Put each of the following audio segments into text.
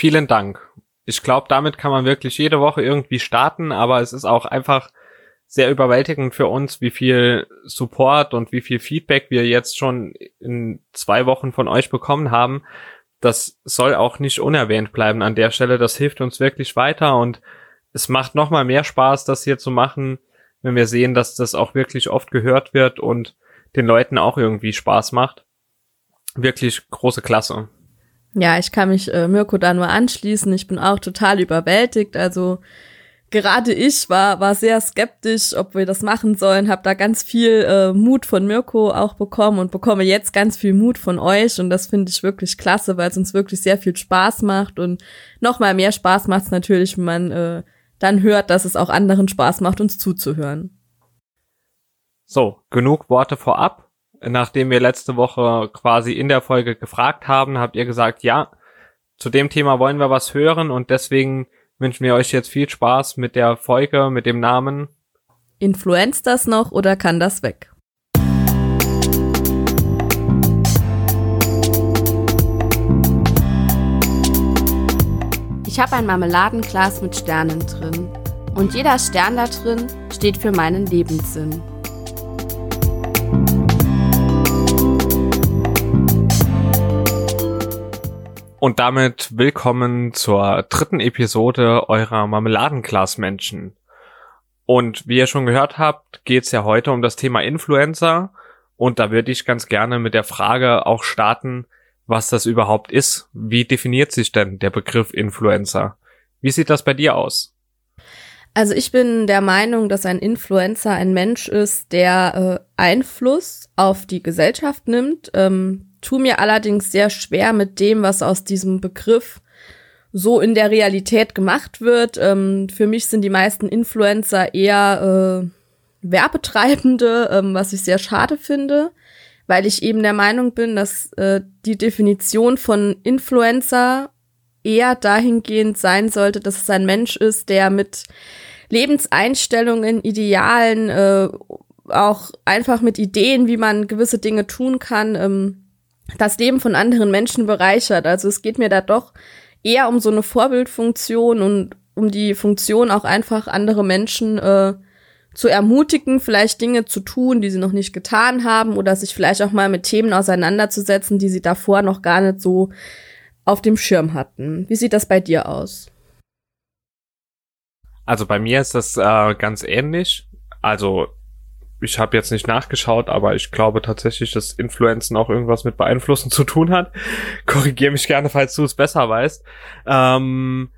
Vielen Dank. Ich glaube, damit kann man wirklich jede Woche irgendwie starten, aber es ist auch einfach sehr überwältigend für uns, wie viel Support und wie viel Feedback wir jetzt schon in zwei Wochen von euch bekommen haben. Das soll auch nicht unerwähnt bleiben an der Stelle. Das hilft uns wirklich weiter und es macht nochmal mehr Spaß, das hier zu machen, wenn wir sehen, dass das auch wirklich oft gehört wird und den Leuten auch irgendwie Spaß macht. Wirklich große Klasse. Ja, ich kann mich äh, Mirko da nur anschließen. Ich bin auch total überwältigt. Also gerade ich war, war sehr skeptisch, ob wir das machen sollen, habe da ganz viel äh, Mut von Mirko auch bekommen und bekomme jetzt ganz viel Mut von euch und das finde ich wirklich klasse, weil es uns wirklich sehr viel Spaß macht und noch mal mehr Spaß macht es natürlich, wenn man äh, dann hört, dass es auch anderen Spaß macht, uns zuzuhören. So, genug Worte vorab nachdem wir letzte Woche quasi in der Folge gefragt haben, habt ihr gesagt, ja, zu dem Thema wollen wir was hören und deswegen wünschen wir euch jetzt viel Spaß mit der Folge, mit dem Namen. Influenzt das noch oder kann das weg? Ich habe ein Marmeladenglas mit Sternen drin. Und jeder Stern da drin steht für meinen Lebenssinn. Und damit willkommen zur dritten Episode eurer Marmeladenglasmenschen. Und wie ihr schon gehört habt, geht's ja heute um das Thema Influencer. Und da würde ich ganz gerne mit der Frage auch starten, was das überhaupt ist. Wie definiert sich denn der Begriff Influencer? Wie sieht das bei dir aus? Also ich bin der Meinung, dass ein Influencer ein Mensch ist, der äh, Einfluss auf die Gesellschaft nimmt, ähm, tu mir allerdings sehr schwer mit dem, was aus diesem Begriff so in der Realität gemacht wird. Ähm, für mich sind die meisten Influencer eher äh, Werbetreibende, ähm, was ich sehr schade finde, weil ich eben der Meinung bin, dass äh, die Definition von Influencer eher dahingehend sein sollte, dass es ein Mensch ist, der mit Lebenseinstellungen, Idealen, äh, auch einfach mit Ideen, wie man gewisse Dinge tun kann, ähm, das Leben von anderen Menschen bereichert. Also es geht mir da doch eher um so eine Vorbildfunktion und um die Funktion auch einfach andere Menschen äh, zu ermutigen, vielleicht Dinge zu tun, die sie noch nicht getan haben oder sich vielleicht auch mal mit Themen auseinanderzusetzen, die sie davor noch gar nicht so auf dem Schirm hatten. Wie sieht das bei dir aus? Also bei mir ist das äh, ganz ähnlich. Also ich habe jetzt nicht nachgeschaut, aber ich glaube tatsächlich, dass Influenzen auch irgendwas mit Beeinflussen zu tun hat. Korrigiere mich gerne, falls du es besser weißt. Ähm,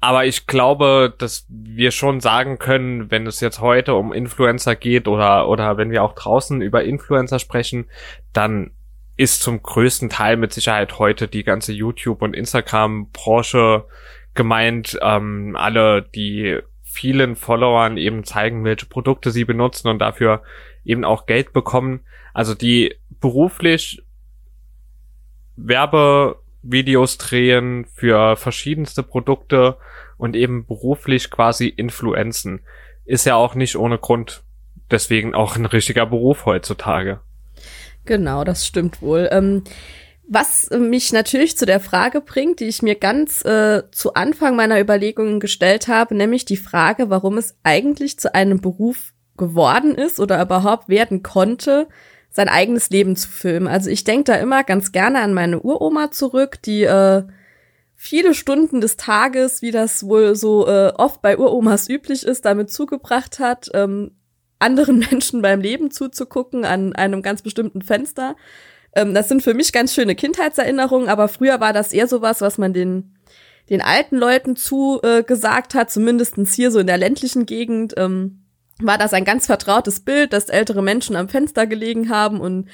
aber ich glaube, dass wir schon sagen können, wenn es jetzt heute um Influencer geht oder, oder wenn wir auch draußen über Influencer sprechen, dann ist zum größten Teil mit Sicherheit heute die ganze YouTube- und Instagram-Branche gemeint. Ähm, alle, die vielen Followern eben zeigen, welche Produkte sie benutzen und dafür eben auch Geld bekommen. Also die beruflich Werbevideos drehen für verschiedenste Produkte und eben beruflich quasi Influenzen. Ist ja auch nicht ohne Grund deswegen auch ein richtiger Beruf heutzutage. Genau, das stimmt wohl. Ähm, was mich natürlich zu der Frage bringt, die ich mir ganz äh, zu Anfang meiner Überlegungen gestellt habe, nämlich die Frage, warum es eigentlich zu einem Beruf geworden ist oder überhaupt werden konnte, sein eigenes Leben zu filmen. Also ich denke da immer ganz gerne an meine Uroma zurück, die äh, viele Stunden des Tages, wie das wohl so äh, oft bei Uromas üblich ist, damit zugebracht hat, ähm, anderen Menschen beim Leben zuzugucken an einem ganz bestimmten Fenster ähm, das sind für mich ganz schöne Kindheitserinnerungen, aber früher war das eher sowas, was man den, den alten Leuten zugesagt äh, hat, zumindestens hier so in der ländlichen Gegend. Ähm, war das ein ganz vertrautes Bild, dass ältere Menschen am Fenster gelegen haben und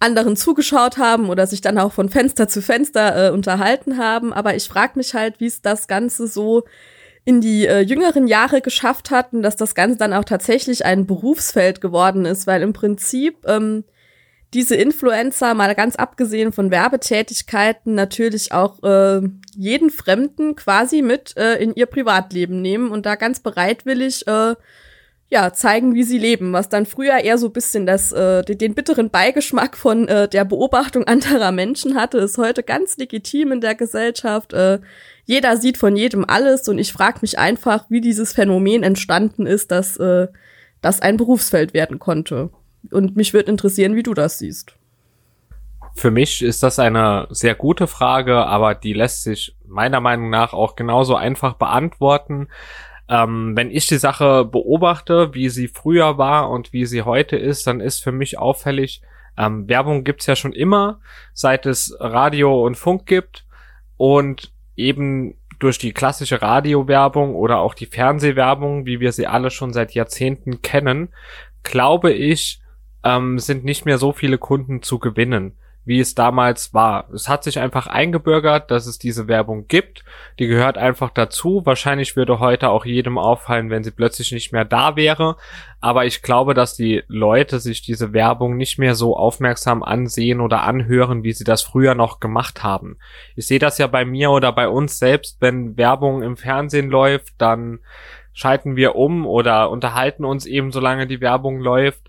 anderen zugeschaut haben oder sich dann auch von Fenster zu Fenster äh, unterhalten haben. Aber ich frage mich halt, wie es das Ganze so in die äh, jüngeren Jahre geschafft hat und dass das Ganze dann auch tatsächlich ein Berufsfeld geworden ist, weil im Prinzip ähm, diese Influencer, mal ganz abgesehen von Werbetätigkeiten, natürlich auch äh, jeden Fremden quasi mit äh, in ihr Privatleben nehmen und da ganz bereitwillig äh, ja, zeigen, wie sie leben, was dann früher eher so bisschen das, äh, den, den bitteren Beigeschmack von äh, der Beobachtung anderer Menschen hatte, ist heute ganz legitim in der Gesellschaft. Äh, jeder sieht von jedem alles und ich frage mich einfach, wie dieses Phänomen entstanden ist, dass äh, das ein Berufsfeld werden konnte. Und mich würde interessieren, wie du das siehst. Für mich ist das eine sehr gute Frage, aber die lässt sich meiner Meinung nach auch genauso einfach beantworten. Ähm, wenn ich die Sache beobachte, wie sie früher war und wie sie heute ist, dann ist für mich auffällig, ähm, Werbung gibt's ja schon immer, seit es Radio und Funk gibt und eben durch die klassische Radiowerbung oder auch die Fernsehwerbung, wie wir sie alle schon seit Jahrzehnten kennen, glaube ich, ähm, sind nicht mehr so viele Kunden zu gewinnen wie es damals war. Es hat sich einfach eingebürgert, dass es diese Werbung gibt. Die gehört einfach dazu. Wahrscheinlich würde heute auch jedem auffallen, wenn sie plötzlich nicht mehr da wäre. Aber ich glaube, dass die Leute sich diese Werbung nicht mehr so aufmerksam ansehen oder anhören, wie sie das früher noch gemacht haben. Ich sehe das ja bei mir oder bei uns selbst, wenn Werbung im Fernsehen läuft, dann schalten wir um oder unterhalten uns eben, solange die Werbung läuft.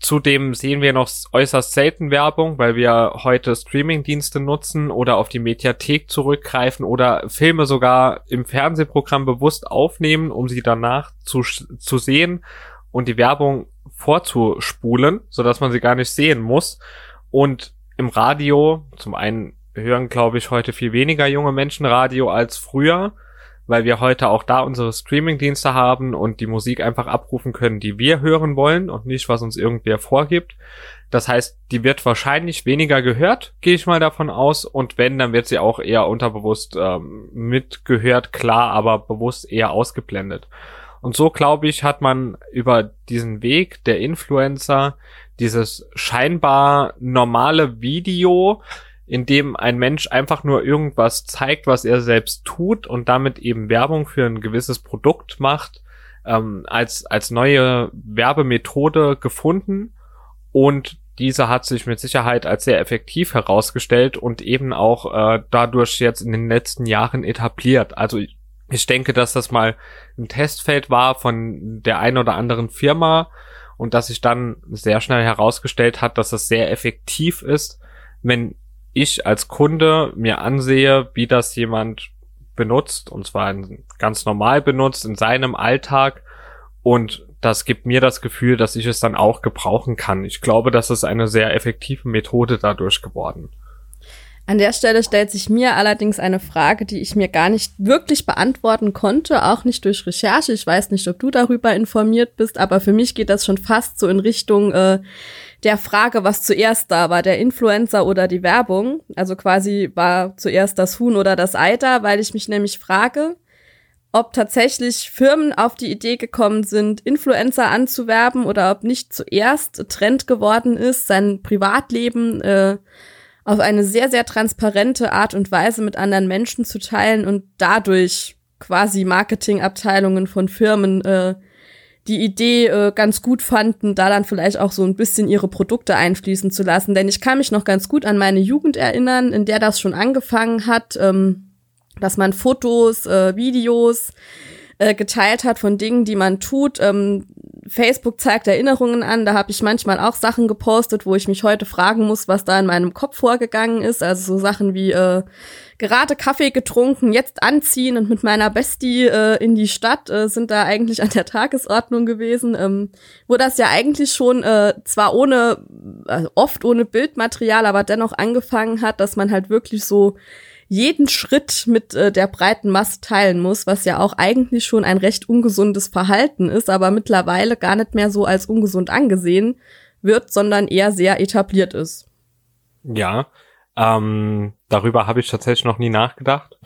Zudem sehen wir noch äußerst selten Werbung, weil wir heute Streamingdienste nutzen oder auf die Mediathek zurückgreifen oder Filme sogar im Fernsehprogramm bewusst aufnehmen, um sie danach zu, zu sehen und die Werbung vorzuspulen, so dass man sie gar nicht sehen muss. Und im Radio, zum einen hören, glaube ich, heute viel weniger junge Menschen Radio als früher weil wir heute auch da unsere Streaming-Dienste haben und die Musik einfach abrufen können, die wir hören wollen und nicht, was uns irgendwer vorgibt. Das heißt, die wird wahrscheinlich weniger gehört, gehe ich mal davon aus. Und wenn, dann wird sie auch eher unterbewusst ähm, mitgehört, klar, aber bewusst eher ausgeblendet. Und so, glaube ich, hat man über diesen Weg der Influencer dieses scheinbar normale Video in dem ein Mensch einfach nur irgendwas zeigt, was er selbst tut und damit eben Werbung für ein gewisses Produkt macht, ähm, als, als neue Werbemethode gefunden und diese hat sich mit Sicherheit als sehr effektiv herausgestellt und eben auch äh, dadurch jetzt in den letzten Jahren etabliert. Also ich, ich denke, dass das mal ein Testfeld war von der einen oder anderen Firma und dass sich dann sehr schnell herausgestellt hat, dass es sehr effektiv ist, wenn ich als Kunde mir ansehe, wie das jemand benutzt, und zwar ganz normal benutzt in seinem Alltag, und das gibt mir das Gefühl, dass ich es dann auch gebrauchen kann. Ich glaube, das ist eine sehr effektive Methode dadurch geworden. An der Stelle stellt sich mir allerdings eine Frage, die ich mir gar nicht wirklich beantworten konnte, auch nicht durch Recherche. Ich weiß nicht, ob du darüber informiert bist, aber für mich geht das schon fast so in Richtung äh, der Frage, was zuerst da war, der Influencer oder die Werbung. Also quasi war zuerst das Huhn oder das Ei da, weil ich mich nämlich frage, ob tatsächlich Firmen auf die Idee gekommen sind, Influencer anzuwerben oder ob nicht zuerst Trend geworden ist, sein Privatleben äh, auf eine sehr, sehr transparente Art und Weise mit anderen Menschen zu teilen und dadurch quasi Marketingabteilungen von Firmen äh, die Idee äh, ganz gut fanden, da dann vielleicht auch so ein bisschen ihre Produkte einfließen zu lassen. Denn ich kann mich noch ganz gut an meine Jugend erinnern, in der das schon angefangen hat, ähm, dass man Fotos, äh, Videos äh, geteilt hat von Dingen, die man tut. Ähm, Facebook zeigt Erinnerungen an. Da habe ich manchmal auch Sachen gepostet, wo ich mich heute fragen muss, was da in meinem Kopf vorgegangen ist. Also so Sachen wie äh, gerade Kaffee getrunken, jetzt anziehen und mit meiner Bestie äh, in die Stadt äh, sind da eigentlich an der Tagesordnung gewesen, ähm, wo das ja eigentlich schon äh, zwar ohne, also oft ohne Bildmaterial, aber dennoch angefangen hat, dass man halt wirklich so jeden Schritt mit äh, der breiten Masse teilen muss, was ja auch eigentlich schon ein recht ungesundes Verhalten ist, aber mittlerweile gar nicht mehr so als ungesund angesehen wird, sondern eher sehr etabliert ist. Ja, ähm, darüber habe ich tatsächlich noch nie nachgedacht.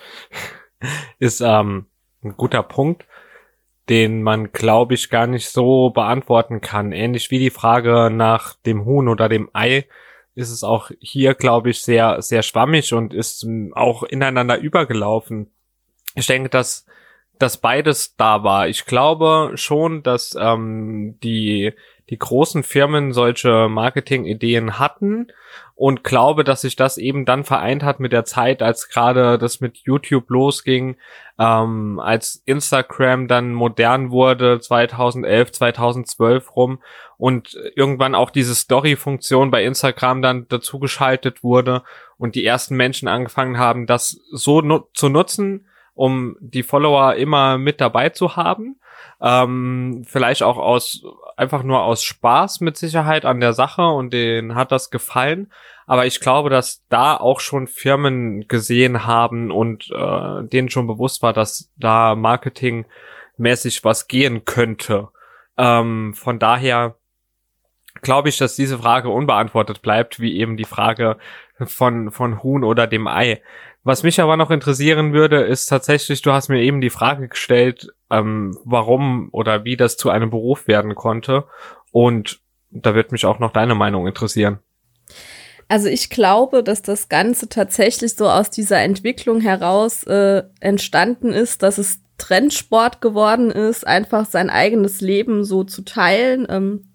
ist ähm, ein guter Punkt, den man, glaube ich, gar nicht so beantworten kann. Ähnlich wie die Frage nach dem Huhn oder dem Ei ist es auch hier, glaube ich, sehr, sehr schwammig und ist auch ineinander übergelaufen. Ich denke, dass, dass beides da war. Ich glaube schon, dass ähm, die, die großen Firmen solche Marketing-Ideen hatten und glaube, dass sich das eben dann vereint hat mit der Zeit, als gerade das mit YouTube losging, ähm, als Instagram dann modern wurde, 2011, 2012 rum und irgendwann auch diese Story-Funktion bei Instagram dann dazugeschaltet wurde und die ersten Menschen angefangen haben, das so nu zu nutzen, um die Follower immer mit dabei zu haben. Ähm, vielleicht auch aus einfach nur aus Spaß mit Sicherheit an der Sache und denen hat das gefallen. Aber ich glaube, dass da auch schon Firmen gesehen haben und äh, denen schon bewusst war, dass da marketingmäßig was gehen könnte. Ähm, von daher glaube ich, dass diese Frage unbeantwortet bleibt, wie eben die Frage von, von Huhn oder dem Ei. Was mich aber noch interessieren würde, ist tatsächlich, du hast mir eben die Frage gestellt, ähm, warum oder wie das zu einem Beruf werden konnte. Und da wird mich auch noch deine Meinung interessieren. Also ich glaube, dass das Ganze tatsächlich so aus dieser Entwicklung heraus äh, entstanden ist, dass es Trendsport geworden ist, einfach sein eigenes Leben so zu teilen. Ähm,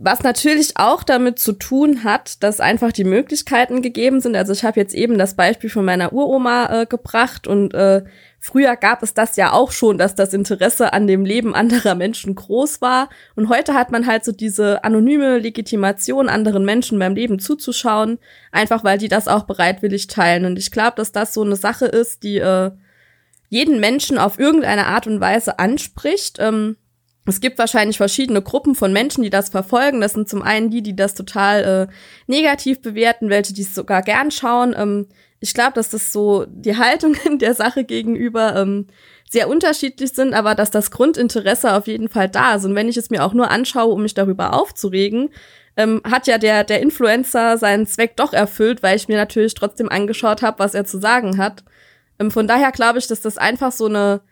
was natürlich auch damit zu tun hat, dass einfach die Möglichkeiten gegeben sind. Also ich habe jetzt eben das Beispiel von meiner Uroma äh, gebracht und äh, früher gab es das ja auch schon, dass das Interesse an dem Leben anderer Menschen groß war. Und heute hat man halt so diese anonyme Legitimation, anderen Menschen beim Leben zuzuschauen, einfach weil die das auch bereitwillig teilen. Und ich glaube, dass das so eine Sache ist, die äh, jeden Menschen auf irgendeine Art und Weise anspricht. Ähm, es gibt wahrscheinlich verschiedene Gruppen von Menschen, die das verfolgen. Das sind zum einen die, die das total äh, negativ bewerten, welche die es sogar gern schauen. Ähm, ich glaube, dass das so die Haltungen der Sache gegenüber ähm, sehr unterschiedlich sind, aber dass das Grundinteresse auf jeden Fall da ist. Und wenn ich es mir auch nur anschaue, um mich darüber aufzuregen, ähm, hat ja der, der Influencer seinen Zweck doch erfüllt, weil ich mir natürlich trotzdem angeschaut habe, was er zu sagen hat. Ähm, von daher glaube ich, dass das einfach so eine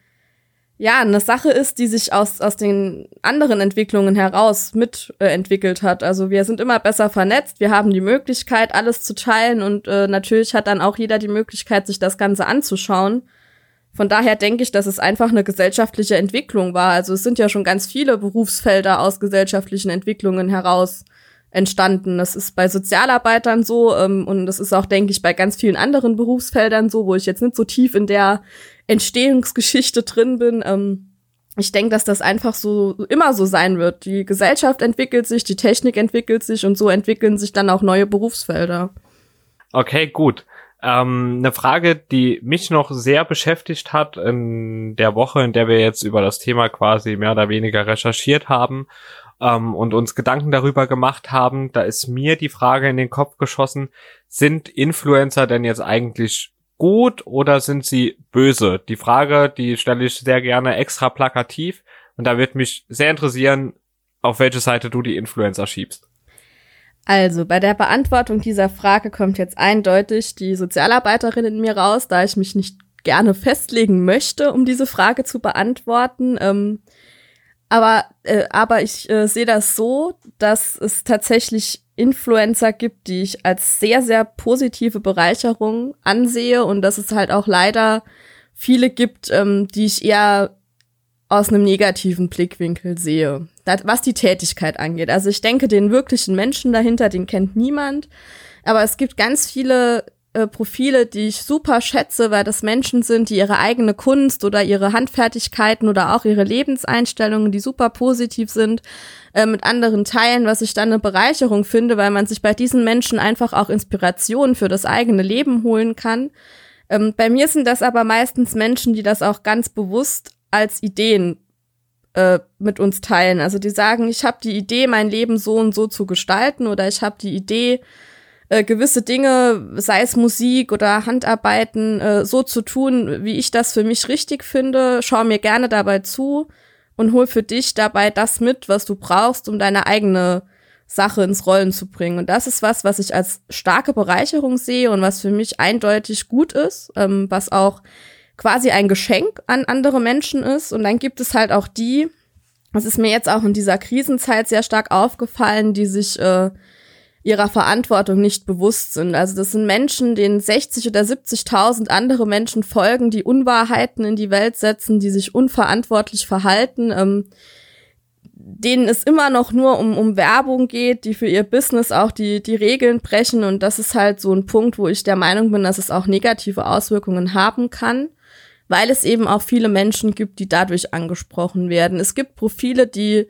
ja, eine Sache ist, die sich aus, aus den anderen Entwicklungen heraus mitentwickelt äh, hat. Also wir sind immer besser vernetzt, wir haben die Möglichkeit, alles zu teilen und äh, natürlich hat dann auch jeder die Möglichkeit, sich das Ganze anzuschauen. Von daher denke ich, dass es einfach eine gesellschaftliche Entwicklung war. Also es sind ja schon ganz viele Berufsfelder aus gesellschaftlichen Entwicklungen heraus entstanden. Das ist bei Sozialarbeitern so ähm, und das ist auch, denke ich, bei ganz vielen anderen Berufsfeldern so, wo ich jetzt nicht so tief in der Entstehungsgeschichte drin bin. Ähm, ich denke, dass das einfach so immer so sein wird. Die Gesellschaft entwickelt sich, die Technik entwickelt sich und so entwickeln sich dann auch neue Berufsfelder. Okay, gut. Ähm, eine Frage, die mich noch sehr beschäftigt hat in der Woche, in der wir jetzt über das Thema quasi mehr oder weniger recherchiert haben ähm, und uns Gedanken darüber gemacht haben, da ist mir die Frage in den Kopf geschossen, sind Influencer denn jetzt eigentlich gut oder sind sie böse? Die Frage, die stelle ich sehr gerne extra plakativ und da wird mich sehr interessieren, auf welche Seite du die Influencer schiebst. Also, bei der Beantwortung dieser Frage kommt jetzt eindeutig die Sozialarbeiterin in mir raus, da ich mich nicht gerne festlegen möchte, um diese Frage zu beantworten. Ähm, aber, äh, aber ich äh, sehe das so, dass es tatsächlich Influencer gibt, die ich als sehr, sehr positive Bereicherung ansehe und dass es halt auch leider viele gibt, ähm, die ich eher aus einem negativen Blickwinkel sehe, das, was die Tätigkeit angeht. Also ich denke, den wirklichen Menschen dahinter, den kennt niemand. Aber es gibt ganz viele äh, Profile, die ich super schätze, weil das Menschen sind, die ihre eigene Kunst oder ihre Handfertigkeiten oder auch ihre Lebenseinstellungen, die super positiv sind, äh, mit anderen teilen, was ich dann eine Bereicherung finde, weil man sich bei diesen Menschen einfach auch Inspiration für das eigene Leben holen kann. Ähm, bei mir sind das aber meistens Menschen, die das auch ganz bewusst als Ideen äh, mit uns teilen. Also die sagen, ich habe die Idee, mein Leben so und so zu gestalten oder ich habe die Idee, äh, gewisse Dinge, sei es Musik oder Handarbeiten, äh, so zu tun, wie ich das für mich richtig finde. Schau mir gerne dabei zu und hol für dich dabei das mit, was du brauchst, um deine eigene Sache ins Rollen zu bringen. Und das ist was, was ich als starke Bereicherung sehe und was für mich eindeutig gut ist, ähm, was auch quasi ein Geschenk an andere Menschen ist. Und dann gibt es halt auch die, das ist mir jetzt auch in dieser Krisenzeit sehr stark aufgefallen, die sich äh, ihrer Verantwortung nicht bewusst sind. Also das sind Menschen, denen 60 oder 70.000 andere Menschen folgen, die Unwahrheiten in die Welt setzen, die sich unverantwortlich verhalten. Ähm, denen es immer noch nur um, um Werbung geht, die für ihr Business auch die, die Regeln brechen. Und das ist halt so ein Punkt, wo ich der Meinung bin, dass es auch negative Auswirkungen haben kann, weil es eben auch viele Menschen gibt, die dadurch angesprochen werden. Es gibt Profile, die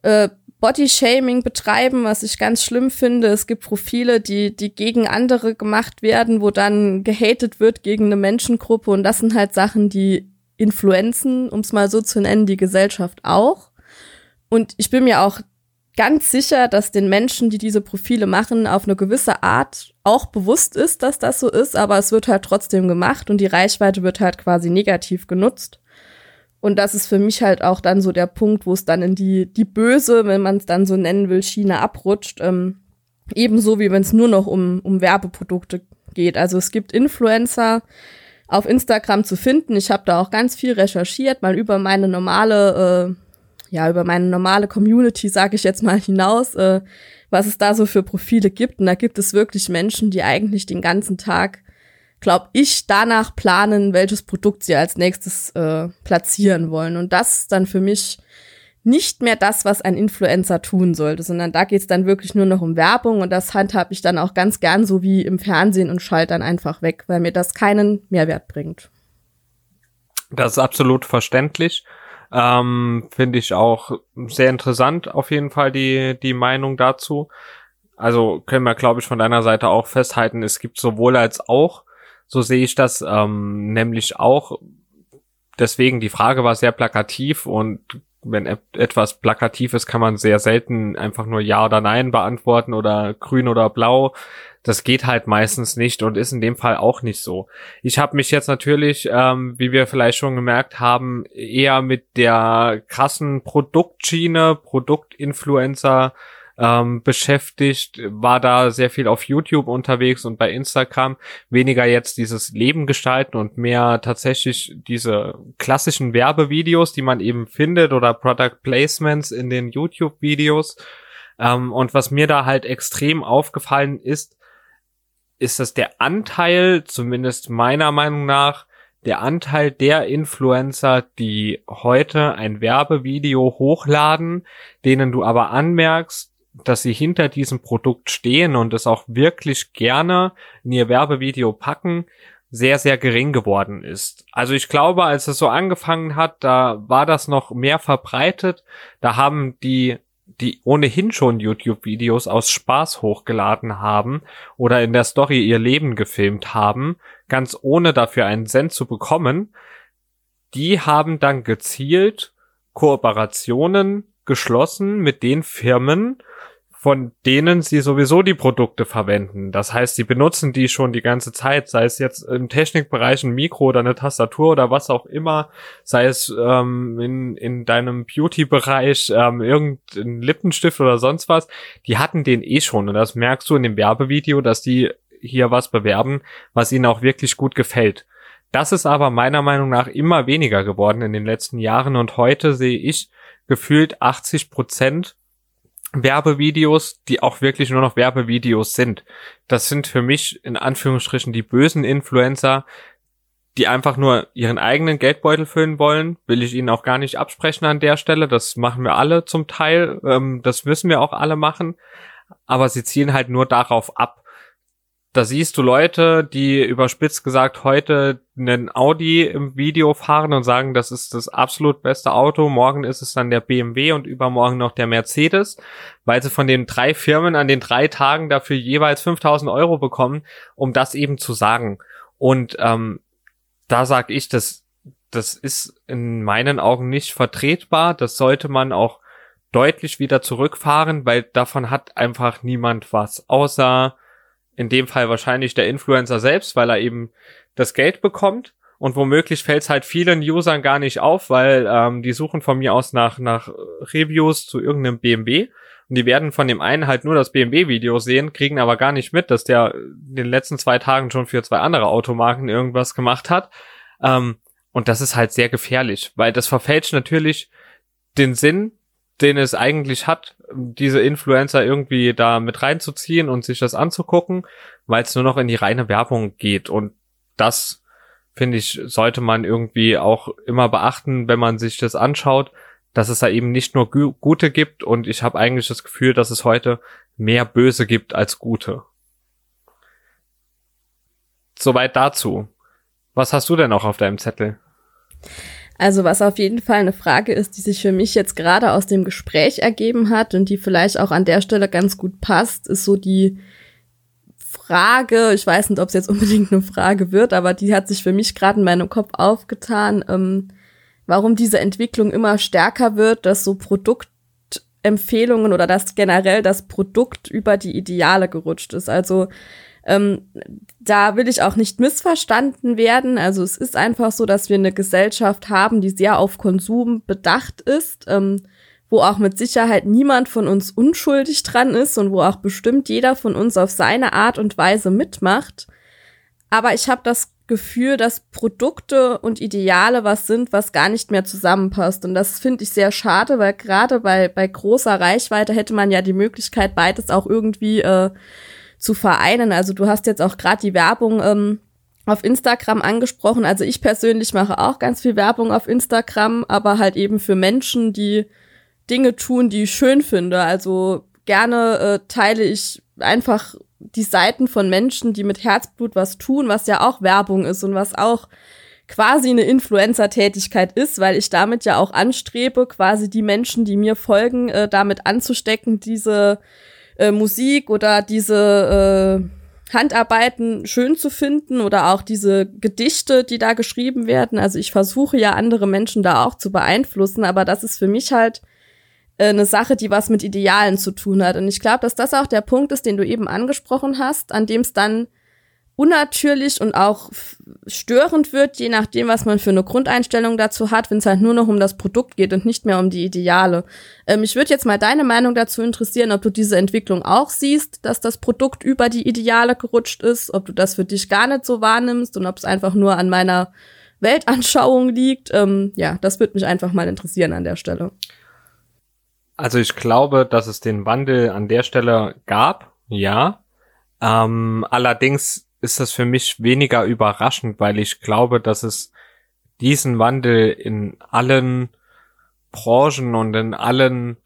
äh, Body-Shaming betreiben, was ich ganz schlimm finde. Es gibt Profile, die, die gegen andere gemacht werden, wo dann gehatet wird gegen eine Menschengruppe. Und das sind halt Sachen, die influenzen, um es mal so zu nennen, die Gesellschaft auch. Und ich bin mir auch ganz sicher, dass den Menschen, die diese Profile machen, auf eine gewisse Art auch bewusst ist, dass das so ist, aber es wird halt trotzdem gemacht und die Reichweite wird halt quasi negativ genutzt. Und das ist für mich halt auch dann so der Punkt, wo es dann in die, die böse, wenn man es dann so nennen will, Schiene abrutscht. Ähm, ebenso wie wenn es nur noch um, um Werbeprodukte geht. Also es gibt Influencer auf Instagram zu finden. Ich habe da auch ganz viel recherchiert, mal über meine normale äh, ja, über meine normale Community, sage ich jetzt mal hinaus, äh, was es da so für Profile gibt. Und da gibt es wirklich Menschen, die eigentlich den ganzen Tag, glaube ich, danach planen, welches Produkt sie als nächstes äh, platzieren wollen. Und das ist dann für mich nicht mehr das, was ein Influencer tun sollte, sondern da geht es dann wirklich nur noch um Werbung und das handhabe ich dann auch ganz gern so wie im Fernsehen und schalte dann einfach weg, weil mir das keinen Mehrwert bringt. Das ist absolut verständlich. Ähm, Finde ich auch sehr interessant, auf jeden Fall die, die Meinung dazu. Also können wir, glaube ich, von deiner Seite auch festhalten, es gibt sowohl als auch, so sehe ich das, ähm, nämlich auch, deswegen die Frage war sehr plakativ und wenn etwas plakativ ist, kann man sehr selten einfach nur Ja oder Nein beantworten oder grün oder blau das geht halt meistens nicht und ist in dem Fall auch nicht so. Ich habe mich jetzt natürlich, ähm, wie wir vielleicht schon gemerkt haben, eher mit der krassen Produktschiene, Produktinfluencer ähm, beschäftigt, war da sehr viel auf YouTube unterwegs und bei Instagram weniger jetzt dieses Leben gestalten und mehr tatsächlich diese klassischen Werbevideos, die man eben findet oder Product Placements in den YouTube-Videos. Ähm, und was mir da halt extrem aufgefallen ist, ist das der Anteil, zumindest meiner Meinung nach, der Anteil der Influencer, die heute ein Werbevideo hochladen, denen du aber anmerkst, dass sie hinter diesem Produkt stehen und es auch wirklich gerne in ihr Werbevideo packen, sehr, sehr gering geworden ist. Also ich glaube, als es so angefangen hat, da war das noch mehr verbreitet. Da haben die die ohnehin schon YouTube-Videos aus Spaß hochgeladen haben oder in der Story ihr Leben gefilmt haben, ganz ohne dafür einen Cent zu bekommen, die haben dann gezielt Kooperationen geschlossen mit den Firmen, von denen sie sowieso die Produkte verwenden. Das heißt, sie benutzen die schon die ganze Zeit, sei es jetzt im Technikbereich ein Mikro oder eine Tastatur oder was auch immer, sei es ähm, in, in deinem Beauty-Bereich ähm, irgendein Lippenstift oder sonst was. Die hatten den eh schon und das merkst du in dem Werbevideo, dass die hier was bewerben, was ihnen auch wirklich gut gefällt. Das ist aber meiner Meinung nach immer weniger geworden in den letzten Jahren und heute sehe ich gefühlt 80 Prozent Werbevideos, die auch wirklich nur noch Werbevideos sind. Das sind für mich in Anführungsstrichen die bösen Influencer, die einfach nur ihren eigenen Geldbeutel füllen wollen, will ich ihnen auch gar nicht absprechen an der Stelle. Das machen wir alle zum Teil. Ähm, das müssen wir auch alle machen. Aber sie zielen halt nur darauf ab, da siehst du Leute, die überspitzt gesagt heute einen Audi im Video fahren und sagen, das ist das absolut beste Auto. Morgen ist es dann der BMW und übermorgen noch der Mercedes, weil sie von den drei Firmen an den drei Tagen dafür jeweils 5000 Euro bekommen, um das eben zu sagen. Und ähm, da sag ich, das, das ist in meinen Augen nicht vertretbar. Das sollte man auch deutlich wieder zurückfahren, weil davon hat einfach niemand was, außer in dem Fall wahrscheinlich der Influencer selbst, weil er eben das Geld bekommt. Und womöglich fällt es halt vielen Usern gar nicht auf, weil ähm, die suchen von mir aus nach, nach Reviews zu irgendeinem BMW. Und die werden von dem einen halt nur das BMW-Video sehen, kriegen aber gar nicht mit, dass der in den letzten zwei Tagen schon für zwei andere Automarken irgendwas gemacht hat. Ähm, und das ist halt sehr gefährlich, weil das verfälscht natürlich den Sinn den es eigentlich hat, diese Influencer irgendwie da mit reinzuziehen und sich das anzugucken, weil es nur noch in die reine Werbung geht. Und das, finde ich, sollte man irgendwie auch immer beachten, wenn man sich das anschaut, dass es da eben nicht nur gute gibt und ich habe eigentlich das Gefühl, dass es heute mehr böse gibt als gute. Soweit dazu. Was hast du denn noch auf deinem Zettel? Also was auf jeden Fall eine Frage ist, die sich für mich jetzt gerade aus dem Gespräch ergeben hat und die vielleicht auch an der Stelle ganz gut passt, ist so die Frage, ich weiß nicht, ob es jetzt unbedingt eine Frage wird, aber die hat sich für mich gerade in meinem Kopf aufgetan, ähm, warum diese Entwicklung immer stärker wird, dass so Produktempfehlungen oder dass generell das Produkt über die Ideale gerutscht ist. Also ähm, da will ich auch nicht missverstanden werden. Also es ist einfach so, dass wir eine Gesellschaft haben, die sehr auf Konsum bedacht ist, ähm, wo auch mit Sicherheit niemand von uns unschuldig dran ist und wo auch bestimmt jeder von uns auf seine Art und Weise mitmacht. Aber ich habe das Gefühl, dass Produkte und Ideale was sind, was gar nicht mehr zusammenpasst. Und das finde ich sehr schade, weil gerade bei, bei großer Reichweite hätte man ja die Möglichkeit, beides auch irgendwie äh, zu vereinen. Also du hast jetzt auch gerade die Werbung ähm, auf Instagram angesprochen. Also ich persönlich mache auch ganz viel Werbung auf Instagram, aber halt eben für Menschen, die Dinge tun, die ich schön finde. Also gerne äh, teile ich einfach die Seiten von Menschen, die mit Herzblut was tun, was ja auch Werbung ist und was auch quasi eine Influencer-Tätigkeit ist, weil ich damit ja auch anstrebe, quasi die Menschen, die mir folgen, äh, damit anzustecken, diese äh, Musik oder diese äh, Handarbeiten schön zu finden oder auch diese Gedichte, die da geschrieben werden. Also ich versuche ja andere Menschen da auch zu beeinflussen, aber das ist für mich halt äh, eine Sache, die was mit Idealen zu tun hat. Und ich glaube, dass das auch der Punkt ist, den du eben angesprochen hast, an dem es dann unnatürlich und auch störend wird, je nachdem, was man für eine Grundeinstellung dazu hat, wenn es halt nur noch um das Produkt geht und nicht mehr um die Ideale. Ähm, mich würde jetzt mal deine Meinung dazu interessieren, ob du diese Entwicklung auch siehst, dass das Produkt über die Ideale gerutscht ist, ob du das für dich gar nicht so wahrnimmst und ob es einfach nur an meiner Weltanschauung liegt. Ähm, ja, das würde mich einfach mal interessieren an der Stelle. Also ich glaube, dass es den Wandel an der Stelle gab, ja. Ähm, allerdings ist das für mich weniger überraschend, weil ich glaube, dass es diesen Wandel in allen Branchen und in allen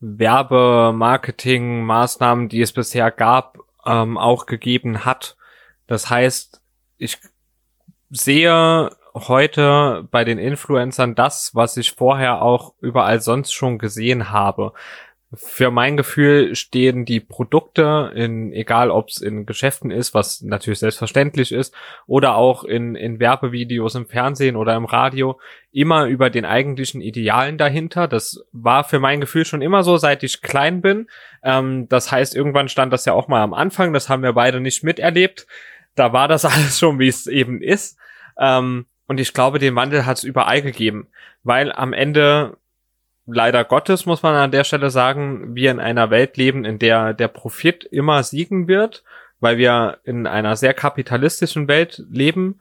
Werbemarketing-Maßnahmen, die es bisher gab, ähm, auch gegeben hat. Das heißt, ich sehe heute bei den Influencern das, was ich vorher auch überall sonst schon gesehen habe für mein Gefühl stehen die Produkte in, egal ob es in Geschäften ist, was natürlich selbstverständlich ist, oder auch in, in Werbevideos im Fernsehen oder im Radio, immer über den eigentlichen Idealen dahinter. Das war für mein Gefühl schon immer so, seit ich klein bin. Ähm, das heißt, irgendwann stand das ja auch mal am Anfang, das haben wir beide nicht miterlebt. Da war das alles schon, wie es eben ist. Ähm, und ich glaube, den Wandel hat es überall gegeben, weil am Ende leider Gottes, muss man an der Stelle sagen, wir in einer Welt leben, in der der Profit immer siegen wird, weil wir in einer sehr kapitalistischen Welt leben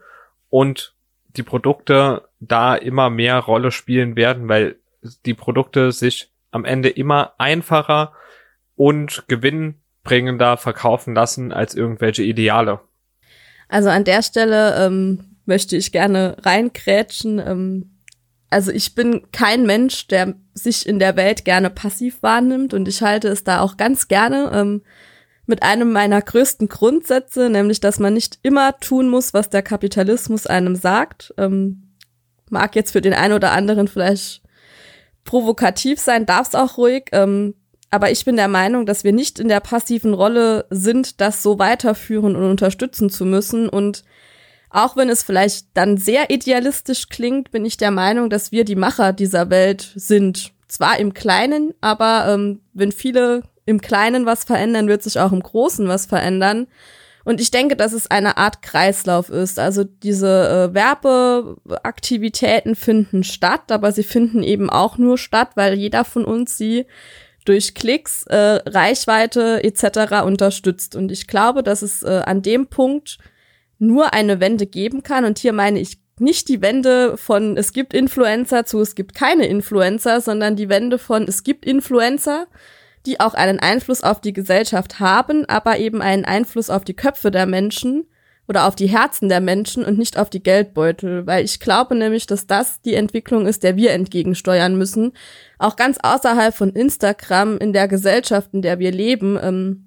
und die Produkte da immer mehr Rolle spielen werden, weil die Produkte sich am Ende immer einfacher und gewinnbringender verkaufen lassen als irgendwelche Ideale. Also an der Stelle ähm, möchte ich gerne reinkrätschen. Ähm, also ich bin kein Mensch, der sich in der Welt gerne passiv wahrnimmt und ich halte es da auch ganz gerne ähm, mit einem meiner größten Grundsätze, nämlich dass man nicht immer tun muss, was der Kapitalismus einem sagt. Ähm, mag jetzt für den einen oder anderen vielleicht provokativ sein, darf es auch ruhig. Ähm, aber ich bin der Meinung, dass wir nicht in der passiven Rolle sind, das so weiterführen und unterstützen zu müssen und auch wenn es vielleicht dann sehr idealistisch klingt, bin ich der Meinung, dass wir die Macher dieser Welt sind. Zwar im Kleinen, aber ähm, wenn viele im Kleinen was verändern, wird sich auch im Großen was verändern. Und ich denke, dass es eine Art Kreislauf ist. Also diese äh, Werbeaktivitäten finden statt, aber sie finden eben auch nur statt, weil jeder von uns sie durch Klicks, äh, Reichweite etc. unterstützt. Und ich glaube, dass es äh, an dem Punkt nur eine Wende geben kann. Und hier meine ich nicht die Wende von es gibt Influencer zu es gibt keine Influencer, sondern die Wende von es gibt Influencer, die auch einen Einfluss auf die Gesellschaft haben, aber eben einen Einfluss auf die Köpfe der Menschen, oder auf die Herzen der Menschen und nicht auf die Geldbeutel, weil ich glaube nämlich, dass das die Entwicklung ist, der wir entgegensteuern müssen, auch ganz außerhalb von Instagram in der Gesellschaft, in der wir leben. Ähm,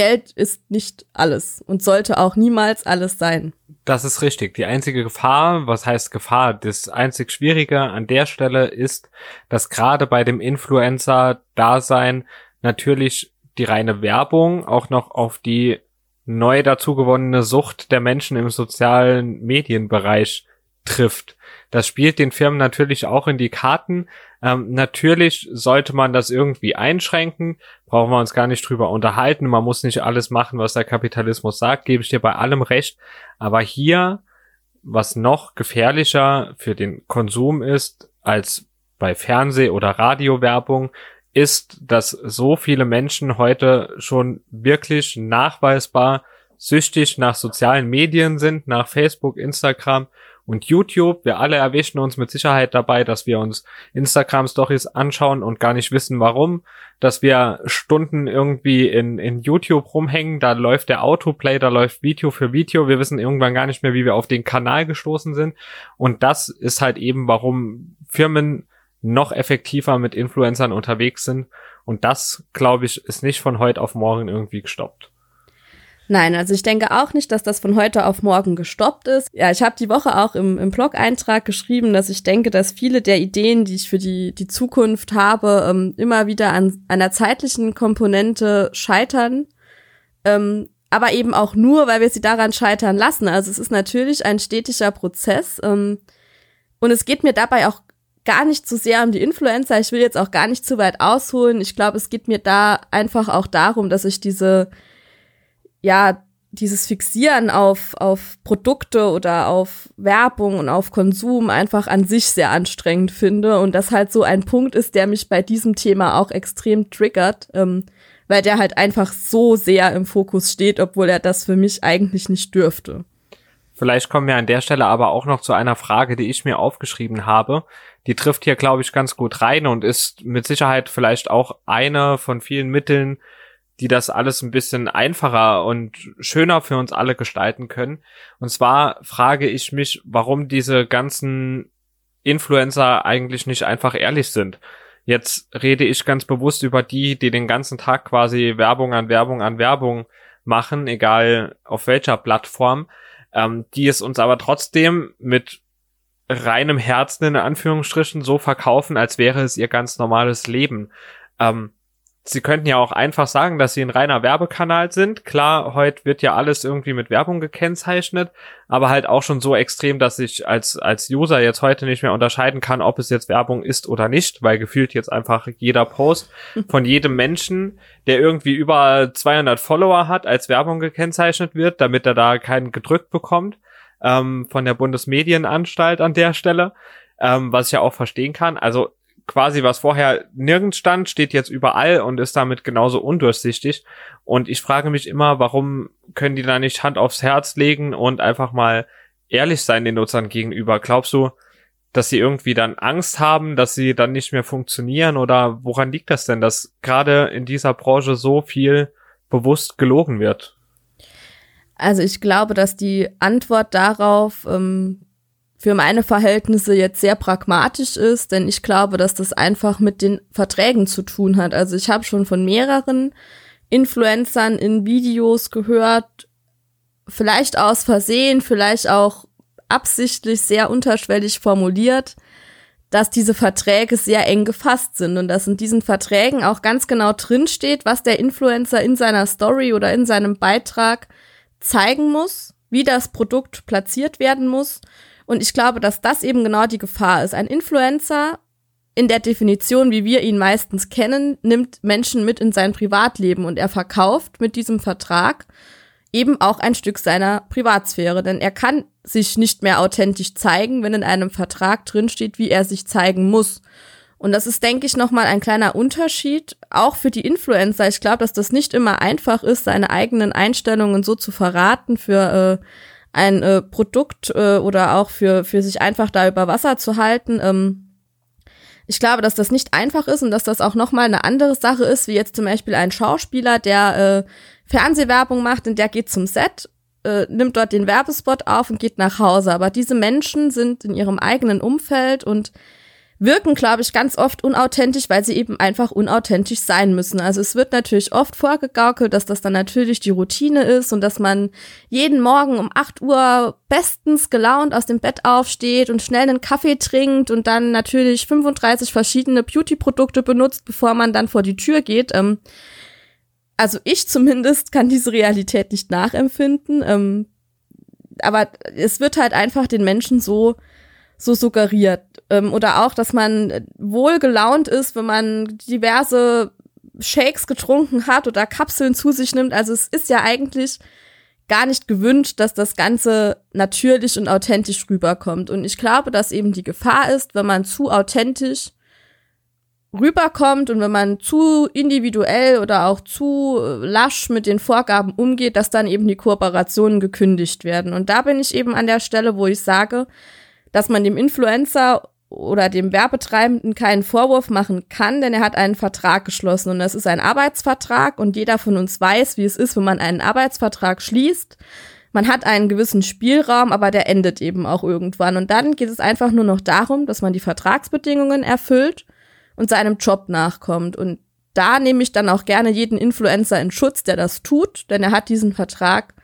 Geld ist nicht alles und sollte auch niemals alles sein. Das ist richtig. Die einzige Gefahr, was heißt Gefahr? Das einzig Schwierige an der Stelle ist, dass gerade bei dem Influencer-Dasein natürlich die reine Werbung auch noch auf die neu dazugewonnene Sucht der Menschen im sozialen Medienbereich trifft. Das spielt den Firmen natürlich auch in die Karten. Ähm, natürlich sollte man das irgendwie einschränken, brauchen wir uns gar nicht drüber unterhalten. Man muss nicht alles machen, was der Kapitalismus sagt, gebe ich dir bei allem recht. Aber hier, was noch gefährlicher für den Konsum ist als bei Fernseh- oder Radiowerbung, ist, dass so viele Menschen heute schon wirklich nachweisbar süchtig nach sozialen Medien sind, nach Facebook, Instagram und YouTube. Wir alle erwischen uns mit Sicherheit dabei, dass wir uns Instagram-Stories anschauen und gar nicht wissen, warum. Dass wir Stunden irgendwie in, in YouTube rumhängen, da läuft der Autoplay, da läuft Video für Video. Wir wissen irgendwann gar nicht mehr, wie wir auf den Kanal gestoßen sind. Und das ist halt eben, warum Firmen noch effektiver mit Influencern unterwegs sind. Und das, glaube ich, ist nicht von heute auf morgen irgendwie gestoppt. Nein, also ich denke auch nicht, dass das von heute auf morgen gestoppt ist. Ja, ich habe die Woche auch im, im Blog-Eintrag geschrieben, dass ich denke, dass viele der Ideen, die ich für die, die Zukunft habe, ähm, immer wieder an einer zeitlichen Komponente scheitern. Ähm, aber eben auch nur, weil wir sie daran scheitern lassen. Also es ist natürlich ein stetiger Prozess. Ähm, und es geht mir dabei auch gar nicht zu sehr um die Influencer. Ich will jetzt auch gar nicht zu weit ausholen. Ich glaube, es geht mir da einfach auch darum, dass ich diese, ja, dieses Fixieren auf, auf Produkte oder auf Werbung und auf Konsum einfach an sich sehr anstrengend finde und das halt so ein Punkt ist, der mich bei diesem Thema auch extrem triggert, ähm, weil der halt einfach so sehr im Fokus steht, obwohl er das für mich eigentlich nicht dürfte. Vielleicht kommen wir an der Stelle aber auch noch zu einer Frage, die ich mir aufgeschrieben habe. Die trifft hier, glaube ich, ganz gut rein und ist mit Sicherheit vielleicht auch eine von vielen Mitteln, die das alles ein bisschen einfacher und schöner für uns alle gestalten können. Und zwar frage ich mich, warum diese ganzen Influencer eigentlich nicht einfach ehrlich sind. Jetzt rede ich ganz bewusst über die, die den ganzen Tag quasi Werbung an Werbung an Werbung machen, egal auf welcher Plattform ähm, die es uns aber trotzdem mit reinem Herzen in Anführungsstrichen so verkaufen, als wäre es ihr ganz normales Leben. Ähm, Sie könnten ja auch einfach sagen, dass sie ein reiner Werbekanal sind. Klar, heute wird ja alles irgendwie mit Werbung gekennzeichnet, aber halt auch schon so extrem, dass ich als, als User jetzt heute nicht mehr unterscheiden kann, ob es jetzt Werbung ist oder nicht, weil gefühlt jetzt einfach jeder Post von jedem Menschen, der irgendwie über 200 Follower hat, als Werbung gekennzeichnet wird, damit er da keinen gedrückt bekommt, ähm, von der Bundesmedienanstalt an der Stelle, ähm, was ich ja auch verstehen kann. Also quasi, was vorher nirgends stand, steht jetzt überall und ist damit genauso undurchsichtig. Und ich frage mich immer, warum können die da nicht Hand aufs Herz legen und einfach mal ehrlich sein den Nutzern gegenüber? Glaubst du, dass sie irgendwie dann Angst haben, dass sie dann nicht mehr funktionieren oder woran liegt das denn, dass gerade in dieser Branche so viel bewusst gelogen wird? Also ich glaube, dass die Antwort darauf ähm, für meine Verhältnisse jetzt sehr pragmatisch ist, denn ich glaube, dass das einfach mit den Verträgen zu tun hat. Also ich habe schon von mehreren Influencern in Videos gehört, vielleicht aus Versehen, vielleicht auch absichtlich sehr unterschwellig formuliert, dass diese Verträge sehr eng gefasst sind und dass in diesen Verträgen auch ganz genau drinsteht, was der Influencer in seiner Story oder in seinem Beitrag zeigen muss, wie das Produkt platziert werden muss und ich glaube, dass das eben genau die Gefahr ist. Ein Influencer in der Definition, wie wir ihn meistens kennen, nimmt Menschen mit in sein Privatleben und er verkauft mit diesem Vertrag eben auch ein Stück seiner Privatsphäre, denn er kann sich nicht mehr authentisch zeigen, wenn in einem Vertrag drinsteht, wie er sich zeigen muss. Und das ist, denke ich, nochmal ein kleiner Unterschied, auch für die Influencer. Ich glaube, dass das nicht immer einfach ist, seine eigenen Einstellungen so zu verraten für äh, ein äh, Produkt äh, oder auch für, für sich einfach da über Wasser zu halten. Ähm, ich glaube, dass das nicht einfach ist und dass das auch nochmal eine andere Sache ist, wie jetzt zum Beispiel ein Schauspieler, der äh, Fernsehwerbung macht und der geht zum Set äh, nimmt dort den Werbespot auf und geht nach Hause. Aber diese Menschen sind in ihrem eigenen Umfeld und wirken, glaube ich, ganz oft unauthentisch, weil sie eben einfach unauthentisch sein müssen. Also es wird natürlich oft vorgegaukelt, dass das dann natürlich die Routine ist und dass man jeden Morgen um 8 Uhr bestens gelaunt aus dem Bett aufsteht und schnell einen Kaffee trinkt und dann natürlich 35 verschiedene Beauty-Produkte benutzt, bevor man dann vor die Tür geht. Ähm, also ich zumindest kann diese Realität nicht nachempfinden. Ähm, aber es wird halt einfach den Menschen so so suggeriert. Ähm, oder auch, dass man wohl gelaunt ist, wenn man diverse Shakes getrunken hat oder Kapseln zu sich nimmt. Also es ist ja eigentlich gar nicht gewünscht, dass das Ganze natürlich und authentisch rüberkommt. Und ich glaube, dass eben die Gefahr ist, wenn man zu authentisch rüberkommt und wenn man zu individuell oder auch zu lasch mit den Vorgaben umgeht, dass dann eben die Kooperationen gekündigt werden. Und da bin ich eben an der Stelle, wo ich sage, dass man dem Influencer oder dem Werbetreibenden keinen Vorwurf machen kann, denn er hat einen Vertrag geschlossen. Und das ist ein Arbeitsvertrag und jeder von uns weiß, wie es ist, wenn man einen Arbeitsvertrag schließt. Man hat einen gewissen Spielraum, aber der endet eben auch irgendwann. Und dann geht es einfach nur noch darum, dass man die Vertragsbedingungen erfüllt und seinem Job nachkommt. Und da nehme ich dann auch gerne jeden Influencer in Schutz, der das tut, denn er hat diesen Vertrag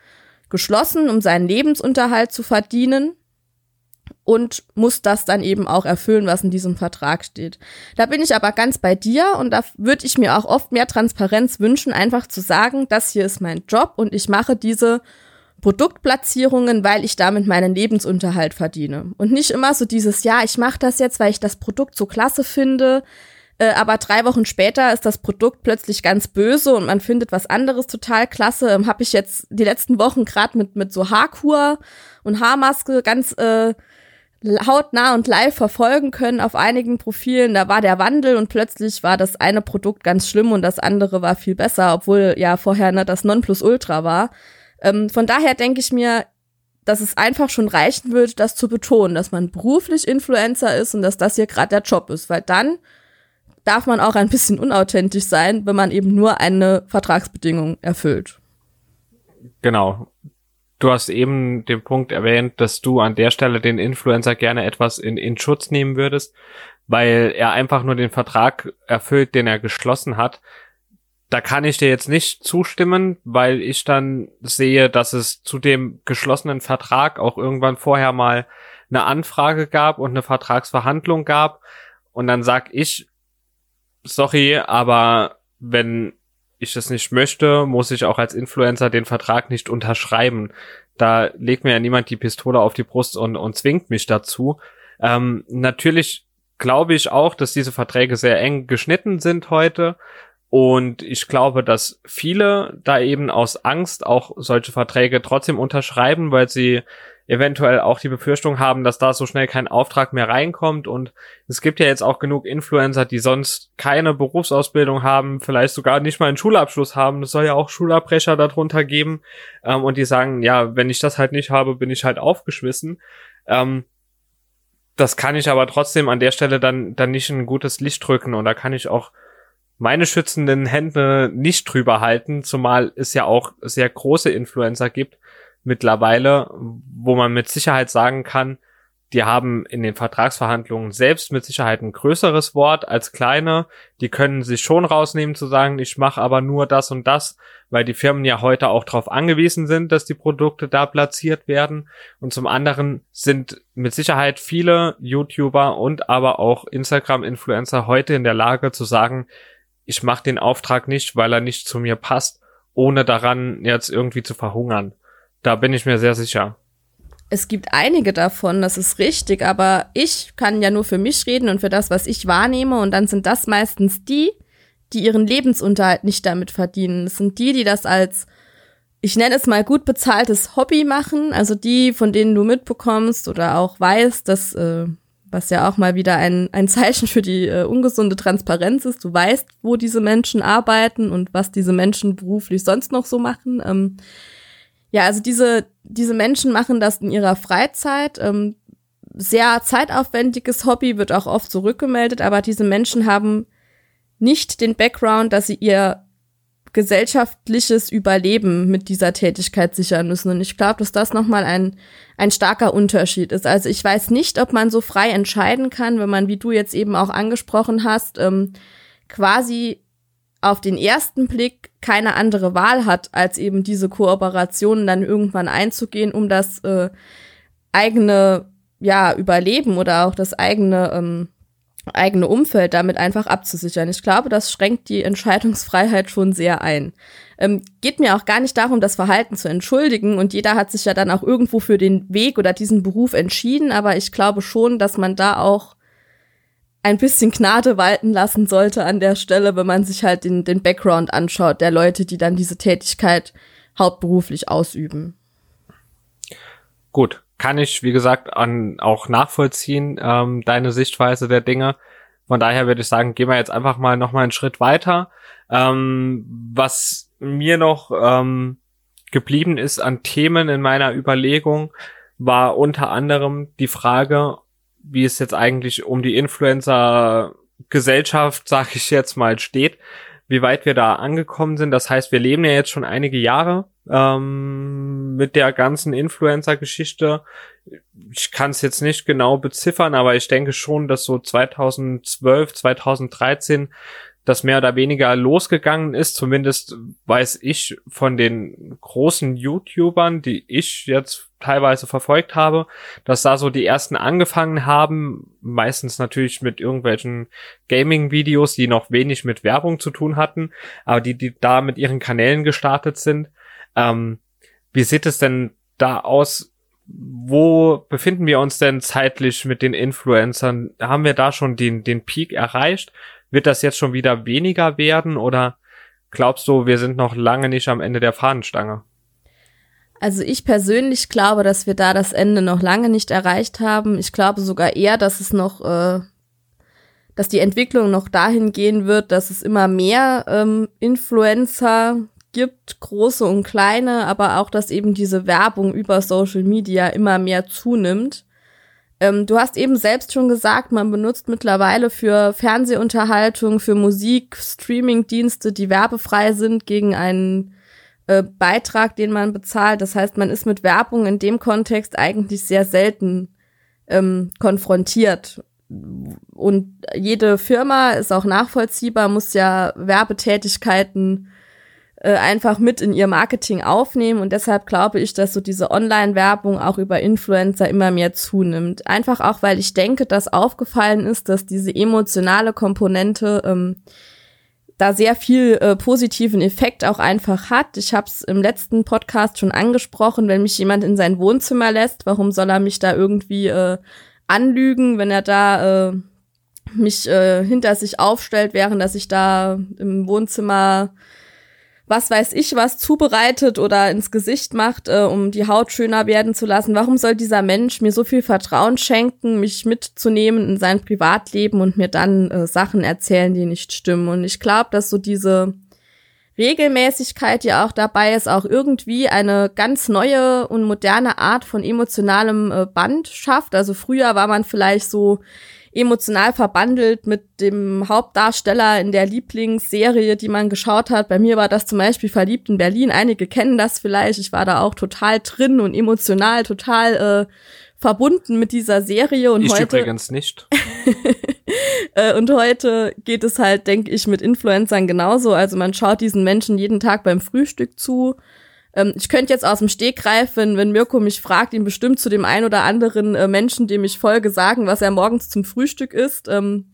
geschlossen, um seinen Lebensunterhalt zu verdienen und muss das dann eben auch erfüllen, was in diesem Vertrag steht. Da bin ich aber ganz bei dir und da würde ich mir auch oft mehr Transparenz wünschen, einfach zu sagen, das hier ist mein Job und ich mache diese Produktplatzierungen, weil ich damit meinen Lebensunterhalt verdiene. Und nicht immer so dieses, ja, ich mache das jetzt, weil ich das Produkt so klasse finde, äh, aber drei Wochen später ist das Produkt plötzlich ganz böse und man findet was anderes total klasse. Ähm, Habe ich jetzt die letzten Wochen gerade mit, mit so Haarkur und Haarmaske ganz äh, hautnah und live verfolgen können auf einigen Profilen. Da war der Wandel und plötzlich war das eine Produkt ganz schlimm und das andere war viel besser, obwohl ja vorher ne, das Nonplusultra war. Ähm, von daher denke ich mir, dass es einfach schon reichen wird, das zu betonen, dass man beruflich Influencer ist und dass das hier gerade der Job ist, weil dann darf man auch ein bisschen unauthentisch sein, wenn man eben nur eine Vertragsbedingung erfüllt. Genau du hast eben den Punkt erwähnt, dass du an der Stelle den Influencer gerne etwas in, in Schutz nehmen würdest, weil er einfach nur den Vertrag erfüllt, den er geschlossen hat. Da kann ich dir jetzt nicht zustimmen, weil ich dann sehe, dass es zu dem geschlossenen Vertrag auch irgendwann vorher mal eine Anfrage gab und eine Vertragsverhandlung gab. Und dann sag ich, sorry, aber wenn ich das nicht möchte, muss ich auch als Influencer den Vertrag nicht unterschreiben. Da legt mir ja niemand die Pistole auf die Brust und, und zwingt mich dazu. Ähm, natürlich glaube ich auch, dass diese Verträge sehr eng geschnitten sind heute. Und ich glaube, dass viele da eben aus Angst auch solche Verträge trotzdem unterschreiben, weil sie eventuell auch die Befürchtung haben, dass da so schnell kein Auftrag mehr reinkommt. Und es gibt ja jetzt auch genug Influencer, die sonst keine Berufsausbildung haben, vielleicht sogar nicht mal einen Schulabschluss haben. Es soll ja auch Schulabbrecher darunter geben. Ähm, und die sagen, ja, wenn ich das halt nicht habe, bin ich halt aufgeschmissen. Ähm, das kann ich aber trotzdem an der Stelle dann, dann nicht ein gutes Licht drücken. Und da kann ich auch meine schützenden Hände nicht drüber halten, zumal es ja auch sehr große Influencer gibt, mittlerweile, wo man mit Sicherheit sagen kann, die haben in den Vertragsverhandlungen selbst mit Sicherheit ein größeres Wort als kleine. Die können sich schon rausnehmen zu sagen, ich mache aber nur das und das, weil die Firmen ja heute auch darauf angewiesen sind, dass die Produkte da platziert werden. Und zum anderen sind mit Sicherheit viele YouTuber und aber auch Instagram-Influencer heute in der Lage zu sagen, ich mache den Auftrag nicht, weil er nicht zu mir passt, ohne daran jetzt irgendwie zu verhungern. Da bin ich mir sehr sicher. Es gibt einige davon, das ist richtig, aber ich kann ja nur für mich reden und für das, was ich wahrnehme. Und dann sind das meistens die, die ihren Lebensunterhalt nicht damit verdienen. Das sind die, die das als, ich nenne es mal gut bezahltes Hobby machen. Also die, von denen du mitbekommst oder auch weißt, dass, äh, was ja auch mal wieder ein, ein Zeichen für die äh, ungesunde Transparenz ist. Du weißt, wo diese Menschen arbeiten und was diese Menschen beruflich sonst noch so machen. Ähm, ja, also diese, diese Menschen machen das in ihrer Freizeit. Ähm, sehr zeitaufwendiges Hobby wird auch oft zurückgemeldet, aber diese Menschen haben nicht den Background, dass sie ihr gesellschaftliches Überleben mit dieser Tätigkeit sichern müssen. Und ich glaube, dass das nochmal ein, ein starker Unterschied ist. Also ich weiß nicht, ob man so frei entscheiden kann, wenn man, wie du jetzt eben auch angesprochen hast, ähm, quasi auf den ersten Blick keine andere Wahl hat, als eben diese Kooperationen dann irgendwann einzugehen, um das äh, eigene ja, Überleben oder auch das eigene ähm, eigene Umfeld damit einfach abzusichern. Ich glaube, das schränkt die Entscheidungsfreiheit schon sehr ein. Ähm, geht mir auch gar nicht darum, das Verhalten zu entschuldigen und jeder hat sich ja dann auch irgendwo für den Weg oder diesen Beruf entschieden, aber ich glaube schon, dass man da auch ein bisschen Gnade walten lassen sollte an der Stelle, wenn man sich halt den, den Background anschaut der Leute, die dann diese Tätigkeit hauptberuflich ausüben. Gut, kann ich, wie gesagt, an, auch nachvollziehen, ähm, deine Sichtweise der Dinge. Von daher würde ich sagen, gehen wir jetzt einfach mal noch mal einen Schritt weiter. Ähm, was mir noch ähm, geblieben ist an Themen in meiner Überlegung, war unter anderem die Frage, wie es jetzt eigentlich um die Influencer-Gesellschaft, sag ich jetzt mal, steht, wie weit wir da angekommen sind. Das heißt, wir leben ja jetzt schon einige Jahre ähm, mit der ganzen Influencer-Geschichte. Ich kann es jetzt nicht genau beziffern, aber ich denke schon, dass so 2012, 2013 das mehr oder weniger losgegangen ist. Zumindest weiß ich von den großen YouTubern, die ich jetzt teilweise verfolgt habe, dass da so die ersten angefangen haben, meistens natürlich mit irgendwelchen Gaming-Videos, die noch wenig mit Werbung zu tun hatten, aber die, die da mit ihren Kanälen gestartet sind. Ähm, wie sieht es denn da aus? Wo befinden wir uns denn zeitlich mit den Influencern? Haben wir da schon den, den Peak erreicht? Wird das jetzt schon wieder weniger werden oder glaubst du, wir sind noch lange nicht am Ende der Fahnenstange? Also ich persönlich glaube, dass wir da das Ende noch lange nicht erreicht haben. Ich glaube sogar eher, dass es noch, äh, dass die Entwicklung noch dahin gehen wird, dass es immer mehr ähm, Influencer gibt, große und kleine, aber auch, dass eben diese Werbung über Social Media immer mehr zunimmt. Ähm, du hast eben selbst schon gesagt, man benutzt mittlerweile für Fernsehunterhaltung, für Musik, Streamingdienste, die werbefrei sind, gegen einen äh, Beitrag, den man bezahlt. Das heißt, man ist mit Werbung in dem Kontext eigentlich sehr selten ähm, konfrontiert. Und jede Firma ist auch nachvollziehbar, muss ja Werbetätigkeiten äh, einfach mit in ihr Marketing aufnehmen und deshalb glaube ich, dass so diese Online-Werbung auch über Influencer immer mehr zunimmt. Einfach auch, weil ich denke, dass aufgefallen ist, dass diese emotionale Komponente ähm, da sehr viel äh, positiven Effekt auch einfach hat. Ich habe es im letzten Podcast schon angesprochen, wenn mich jemand in sein Wohnzimmer lässt, warum soll er mich da irgendwie äh, anlügen, wenn er da äh, mich äh, hinter sich aufstellt, während dass ich da im Wohnzimmer was weiß ich was zubereitet oder ins Gesicht macht, äh, um die Haut schöner werden zu lassen. Warum soll dieser Mensch mir so viel Vertrauen schenken, mich mitzunehmen in sein Privatleben und mir dann äh, Sachen erzählen, die nicht stimmen? Und ich glaube, dass so diese Regelmäßigkeit ja auch dabei ist, auch irgendwie eine ganz neue und moderne Art von emotionalem äh, Band schafft. Also früher war man vielleicht so emotional verbandelt mit dem Hauptdarsteller in der Lieblingsserie, die man geschaut hat. Bei mir war das zum Beispiel Verliebt in Berlin. Einige kennen das vielleicht. Ich war da auch total drin und emotional total äh, verbunden mit dieser Serie. Und ich heute, übrigens nicht. Äh, und heute geht es halt, denke ich, mit Influencern genauso. Also man schaut diesen Menschen jeden Tag beim Frühstück zu ähm, ich könnte jetzt aus dem Stegreif, wenn, wenn Mirko mich fragt, ihm bestimmt zu dem ein oder anderen äh, Menschen, dem ich folge, sagen, was er morgens zum Frühstück isst. Ähm,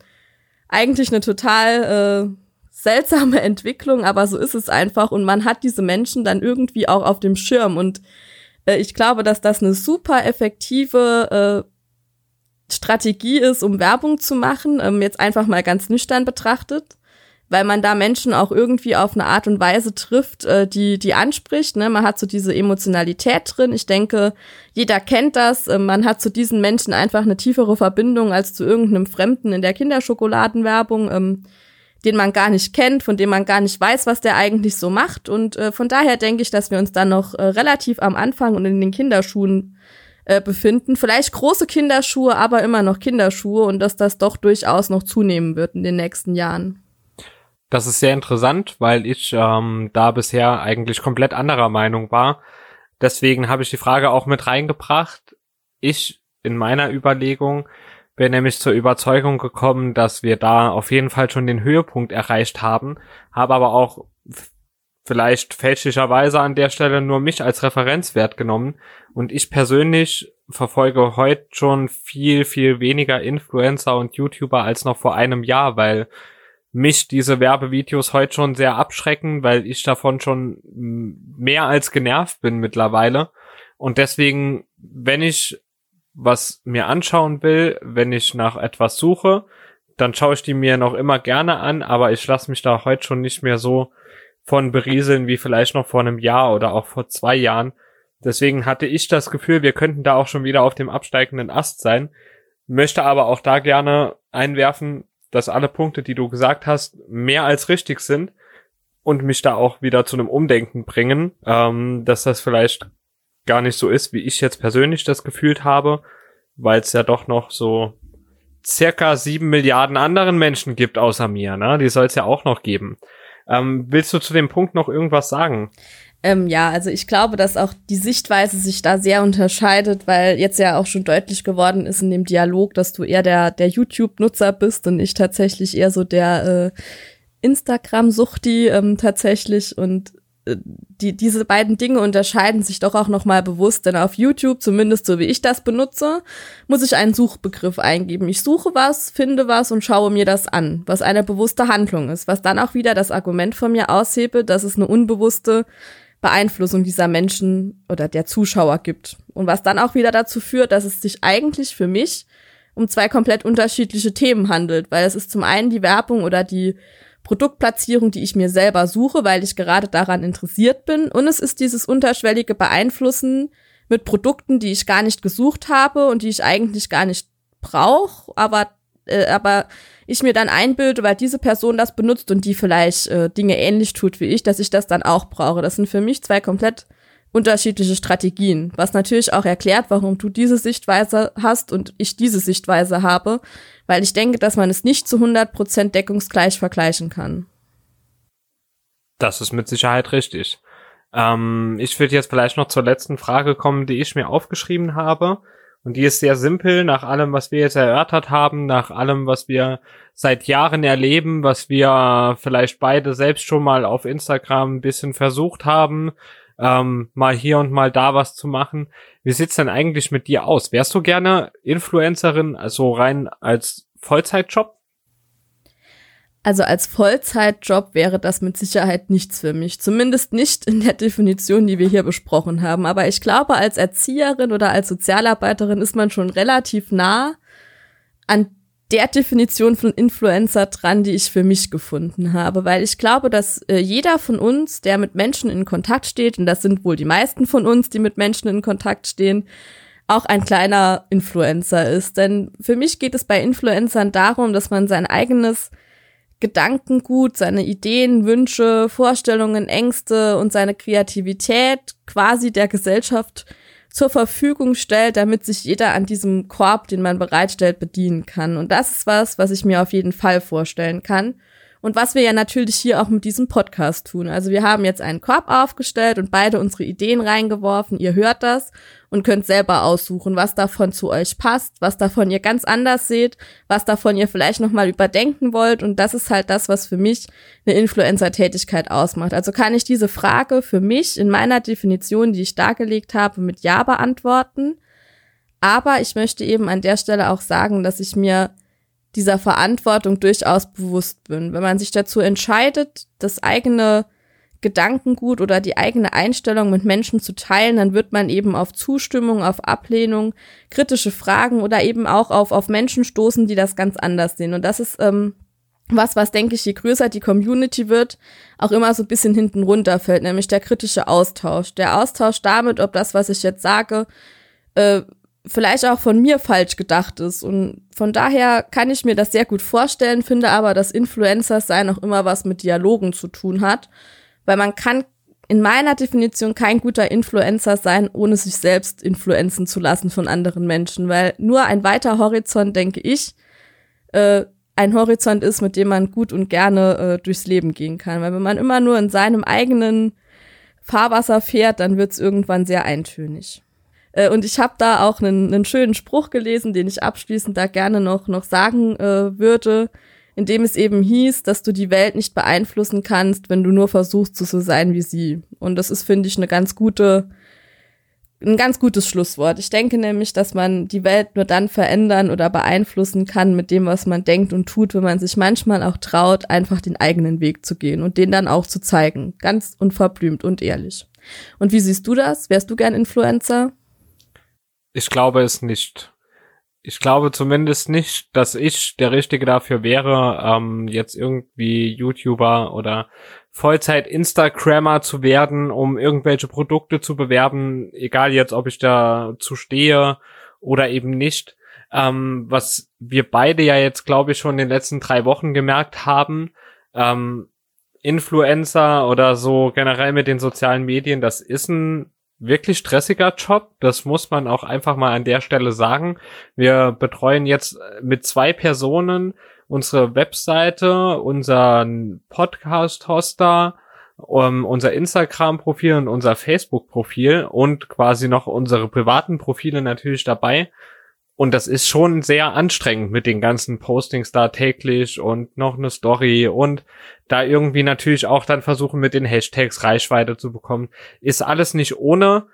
eigentlich eine total äh, seltsame Entwicklung, aber so ist es einfach. Und man hat diese Menschen dann irgendwie auch auf dem Schirm. Und äh, ich glaube, dass das eine super effektive äh, Strategie ist, um Werbung zu machen, ähm, jetzt einfach mal ganz nüchtern betrachtet weil man da Menschen auch irgendwie auf eine Art und Weise trifft, äh, die, die anspricht. Ne? Man hat so diese Emotionalität drin. Ich denke, jeder kennt das. Äh, man hat zu diesen Menschen einfach eine tiefere Verbindung als zu irgendeinem Fremden in der Kinderschokoladenwerbung, ähm, den man gar nicht kennt, von dem man gar nicht weiß, was der eigentlich so macht. Und äh, von daher denke ich, dass wir uns da noch äh, relativ am Anfang und in den Kinderschuhen äh, befinden. Vielleicht große Kinderschuhe, aber immer noch Kinderschuhe und dass das doch durchaus noch zunehmen wird in den nächsten Jahren. Das ist sehr interessant, weil ich ähm, da bisher eigentlich komplett anderer Meinung war. Deswegen habe ich die Frage auch mit reingebracht. Ich in meiner Überlegung bin nämlich zur Überzeugung gekommen, dass wir da auf jeden Fall schon den Höhepunkt erreicht haben, habe aber auch vielleicht fälschlicherweise an der Stelle nur mich als Referenzwert genommen und ich persönlich verfolge heute schon viel, viel weniger Influencer und YouTuber als noch vor einem Jahr, weil mich diese Werbevideos heute schon sehr abschrecken, weil ich davon schon mehr als genervt bin mittlerweile. Und deswegen, wenn ich was mir anschauen will, wenn ich nach etwas suche, dann schaue ich die mir noch immer gerne an, aber ich lasse mich da heute schon nicht mehr so von berieseln wie vielleicht noch vor einem Jahr oder auch vor zwei Jahren. Deswegen hatte ich das Gefühl, wir könnten da auch schon wieder auf dem absteigenden Ast sein. Möchte aber auch da gerne einwerfen, dass alle Punkte, die du gesagt hast, mehr als richtig sind und mich da auch wieder zu einem Umdenken bringen, ähm, dass das vielleicht gar nicht so ist, wie ich jetzt persönlich das gefühlt habe, weil es ja doch noch so circa sieben Milliarden anderen Menschen gibt außer mir, ne? Die soll es ja auch noch geben. Ähm, willst du zu dem Punkt noch irgendwas sagen? Ähm, ja, also ich glaube, dass auch die Sichtweise sich da sehr unterscheidet, weil jetzt ja auch schon deutlich geworden ist in dem Dialog, dass du eher der, der YouTube-Nutzer bist und ich tatsächlich eher so der äh, Instagram-Suchti ähm, tatsächlich und äh, die, diese beiden Dinge unterscheiden sich doch auch nochmal bewusst, denn auf YouTube, zumindest so wie ich das benutze, muss ich einen Suchbegriff eingeben. Ich suche was, finde was und schaue mir das an, was eine bewusste Handlung ist, was dann auch wieder das Argument von mir aushebe, dass es eine unbewusste Beeinflussung dieser Menschen oder der Zuschauer gibt. Und was dann auch wieder dazu führt, dass es sich eigentlich für mich um zwei komplett unterschiedliche Themen handelt, weil es ist zum einen die Werbung oder die Produktplatzierung, die ich mir selber suche, weil ich gerade daran interessiert bin. Und es ist dieses unterschwellige Beeinflussen mit Produkten, die ich gar nicht gesucht habe und die ich eigentlich gar nicht brauche, aber, äh, aber ich mir dann einbilde, weil diese Person das benutzt und die vielleicht äh, Dinge ähnlich tut wie ich, dass ich das dann auch brauche. Das sind für mich zwei komplett unterschiedliche Strategien, was natürlich auch erklärt, warum du diese Sichtweise hast und ich diese Sichtweise habe, weil ich denke, dass man es nicht zu 100% deckungsgleich vergleichen kann. Das ist mit Sicherheit richtig. Ähm, ich würde jetzt vielleicht noch zur letzten Frage kommen, die ich mir aufgeschrieben habe. Und die ist sehr simpel, nach allem, was wir jetzt erörtert haben, nach allem, was wir seit Jahren erleben, was wir vielleicht beide selbst schon mal auf Instagram ein bisschen versucht haben, ähm, mal hier und mal da was zu machen. Wie sieht's denn eigentlich mit dir aus? Wärst du gerne Influencerin, also rein als Vollzeitjob? Also als Vollzeitjob wäre das mit Sicherheit nichts für mich. Zumindest nicht in der Definition, die wir hier besprochen haben. Aber ich glaube, als Erzieherin oder als Sozialarbeiterin ist man schon relativ nah an der Definition von Influencer dran, die ich für mich gefunden habe, weil ich glaube, dass äh, jeder von uns, der mit Menschen in Kontakt steht, und das sind wohl die meisten von uns, die mit Menschen in Kontakt stehen, auch ein kleiner Influencer ist. Denn für mich geht es bei Influencern darum, dass man sein eigenes Gedankengut, seine Ideen, Wünsche, Vorstellungen, Ängste und seine Kreativität quasi der Gesellschaft zur Verfügung stellt, damit sich jeder an diesem Korb, den man bereitstellt, bedienen kann. Und das ist was, was ich mir auf jeden Fall vorstellen kann. Und was wir ja natürlich hier auch mit diesem Podcast tun. Also wir haben jetzt einen Korb aufgestellt und beide unsere Ideen reingeworfen. Ihr hört das und könnt selber aussuchen, was davon zu euch passt, was davon ihr ganz anders seht, was davon ihr vielleicht nochmal überdenken wollt. Und das ist halt das, was für mich eine Influencer-Tätigkeit ausmacht. Also kann ich diese Frage für mich in meiner Definition, die ich dargelegt habe, mit Ja beantworten. Aber ich möchte eben an der Stelle auch sagen, dass ich mir dieser Verantwortung durchaus bewusst bin. Wenn man sich dazu entscheidet, das eigene Gedankengut oder die eigene Einstellung mit Menschen zu teilen, dann wird man eben auf Zustimmung, auf Ablehnung, kritische Fragen oder eben auch auf, auf Menschen stoßen, die das ganz anders sehen. Und das ist ähm, was, was denke ich, je größer die Community wird, auch immer so ein bisschen hinten runterfällt, nämlich der kritische Austausch. Der Austausch damit, ob das, was ich jetzt sage, äh, vielleicht auch von mir falsch gedacht ist. Und von daher kann ich mir das sehr gut vorstellen, finde aber, dass Influencers sein auch immer was mit Dialogen zu tun hat, weil man kann in meiner Definition kein guter Influencer sein, ohne sich selbst influenzen zu lassen von anderen Menschen, weil nur ein weiter Horizont, denke ich, äh, ein Horizont ist, mit dem man gut und gerne äh, durchs Leben gehen kann. Weil wenn man immer nur in seinem eigenen Fahrwasser fährt, dann wird es irgendwann sehr eintönig. Äh, und ich habe da auch einen, einen schönen Spruch gelesen, den ich abschließend da gerne noch, noch sagen äh, würde, in dem es eben hieß, dass du die Welt nicht beeinflussen kannst, wenn du nur versuchst, so zu sein wie sie. Und das ist, finde ich, eine ganz gute ein ganz gutes Schlusswort. Ich denke nämlich, dass man die Welt nur dann verändern oder beeinflussen kann mit dem, was man denkt und tut, wenn man sich manchmal auch traut, einfach den eigenen Weg zu gehen und den dann auch zu zeigen. Ganz unverblümt und ehrlich. Und wie siehst du das? Wärst du gern Influencer? Ich glaube es nicht. Ich glaube zumindest nicht, dass ich der Richtige dafür wäre, ähm, jetzt irgendwie YouTuber oder Vollzeit-Instagrammer zu werden, um irgendwelche Produkte zu bewerben, egal jetzt, ob ich da zu stehe oder eben nicht. Ähm, was wir beide ja jetzt, glaube ich, schon in den letzten drei Wochen gemerkt haben, ähm, Influencer oder so generell mit den sozialen Medien, das ist ein wirklich stressiger Job. Das muss man auch einfach mal an der Stelle sagen. Wir betreuen jetzt mit zwei Personen unsere Webseite, unseren Podcast-Hoster, um, unser Instagram-Profil und unser Facebook-Profil und quasi noch unsere privaten Profile natürlich dabei. Und das ist schon sehr anstrengend mit den ganzen Postings da täglich und noch eine Story und da irgendwie natürlich auch dann versuchen mit den Hashtags Reichweite zu bekommen. Ist alles nicht ohne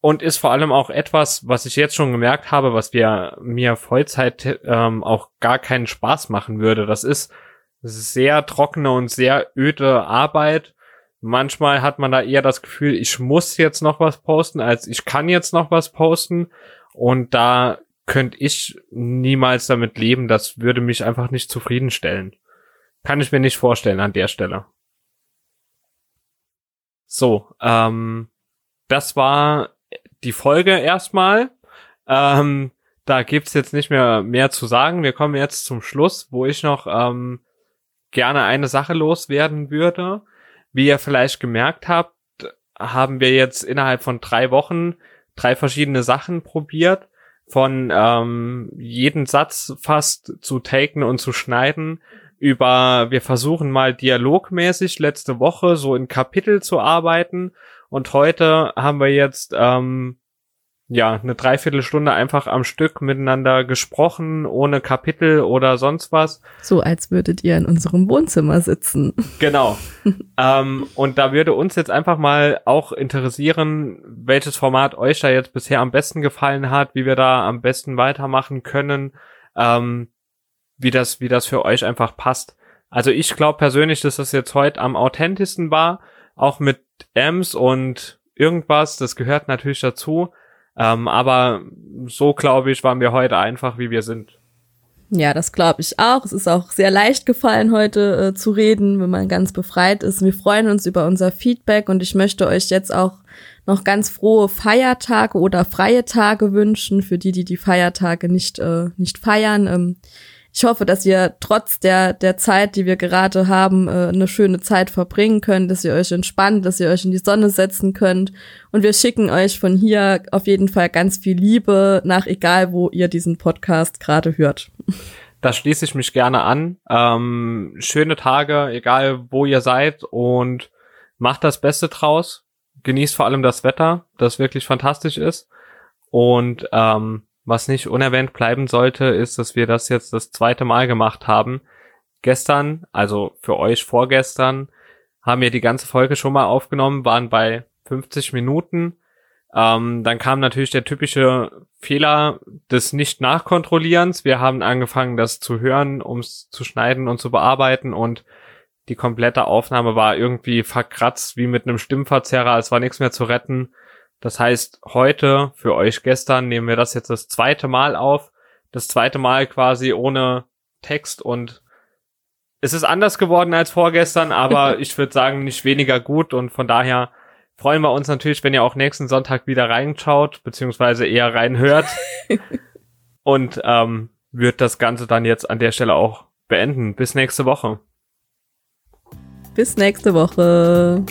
und ist vor allem auch etwas, was ich jetzt schon gemerkt habe, was wir mir Vollzeit ähm, auch gar keinen Spaß machen würde. Das ist sehr trockene und sehr öde Arbeit. Manchmal hat man da eher das Gefühl, ich muss jetzt noch was posten, als ich kann jetzt noch was posten. Und da könnte ich niemals damit leben. Das würde mich einfach nicht zufriedenstellen. Kann ich mir nicht vorstellen an der Stelle. So, ähm, das war die Folge erstmal. Ähm, da gibt's jetzt nicht mehr mehr zu sagen. Wir kommen jetzt zum Schluss, wo ich noch ähm, gerne eine Sache loswerden würde. Wie ihr vielleicht gemerkt habt, haben wir jetzt innerhalb von drei Wochen drei verschiedene Sachen probiert. Von ähm, jeden Satz fast zu taken und zu schneiden über, wir versuchen mal dialogmäßig letzte Woche so in Kapitel zu arbeiten. Und heute haben wir jetzt ähm, ja eine Dreiviertelstunde einfach am Stück miteinander gesprochen, ohne Kapitel oder sonst was. So als würdet ihr in unserem Wohnzimmer sitzen. Genau. ähm, und da würde uns jetzt einfach mal auch interessieren, welches Format euch da jetzt bisher am besten gefallen hat, wie wir da am besten weitermachen können, ähm, wie das, wie das für euch einfach passt. Also ich glaube persönlich, dass das jetzt heute am authentischsten war auch mit Ems und irgendwas, das gehört natürlich dazu. Ähm, aber so, glaube ich, waren wir heute einfach, wie wir sind. Ja, das glaube ich auch. Es ist auch sehr leicht gefallen, heute äh, zu reden, wenn man ganz befreit ist. Wir freuen uns über unser Feedback und ich möchte euch jetzt auch noch ganz frohe Feiertage oder freie Tage wünschen für die, die die Feiertage nicht äh, nicht feiern. Ähm, ich hoffe, dass ihr trotz der, der Zeit, die wir gerade haben, äh, eine schöne Zeit verbringen könnt, dass ihr euch entspannt, dass ihr euch in die Sonne setzen könnt. Und wir schicken euch von hier auf jeden Fall ganz viel Liebe nach egal, wo ihr diesen Podcast gerade hört. Da schließe ich mich gerne an. Ähm, schöne Tage, egal wo ihr seid und macht das Beste draus. Genießt vor allem das Wetter, das wirklich fantastisch ist. Und ähm, was nicht unerwähnt bleiben sollte, ist, dass wir das jetzt das zweite Mal gemacht haben. Gestern, also für euch vorgestern, haben wir die ganze Folge schon mal aufgenommen, waren bei 50 Minuten. Ähm, dann kam natürlich der typische Fehler des Nicht-Nachkontrollierens. Wir haben angefangen, das zu hören, um es zu schneiden und zu bearbeiten und die komplette Aufnahme war irgendwie verkratzt wie mit einem Stimmverzerrer. Es war nichts mehr zu retten. Das heißt, heute für euch gestern nehmen wir das jetzt das zweite Mal auf. Das zweite Mal quasi ohne Text und es ist anders geworden als vorgestern, aber ich würde sagen, nicht weniger gut und von daher freuen wir uns natürlich, wenn ihr auch nächsten Sonntag wieder reinschaut, beziehungsweise eher reinhört und ähm, wird das Ganze dann jetzt an der Stelle auch beenden. Bis nächste Woche. Bis nächste Woche.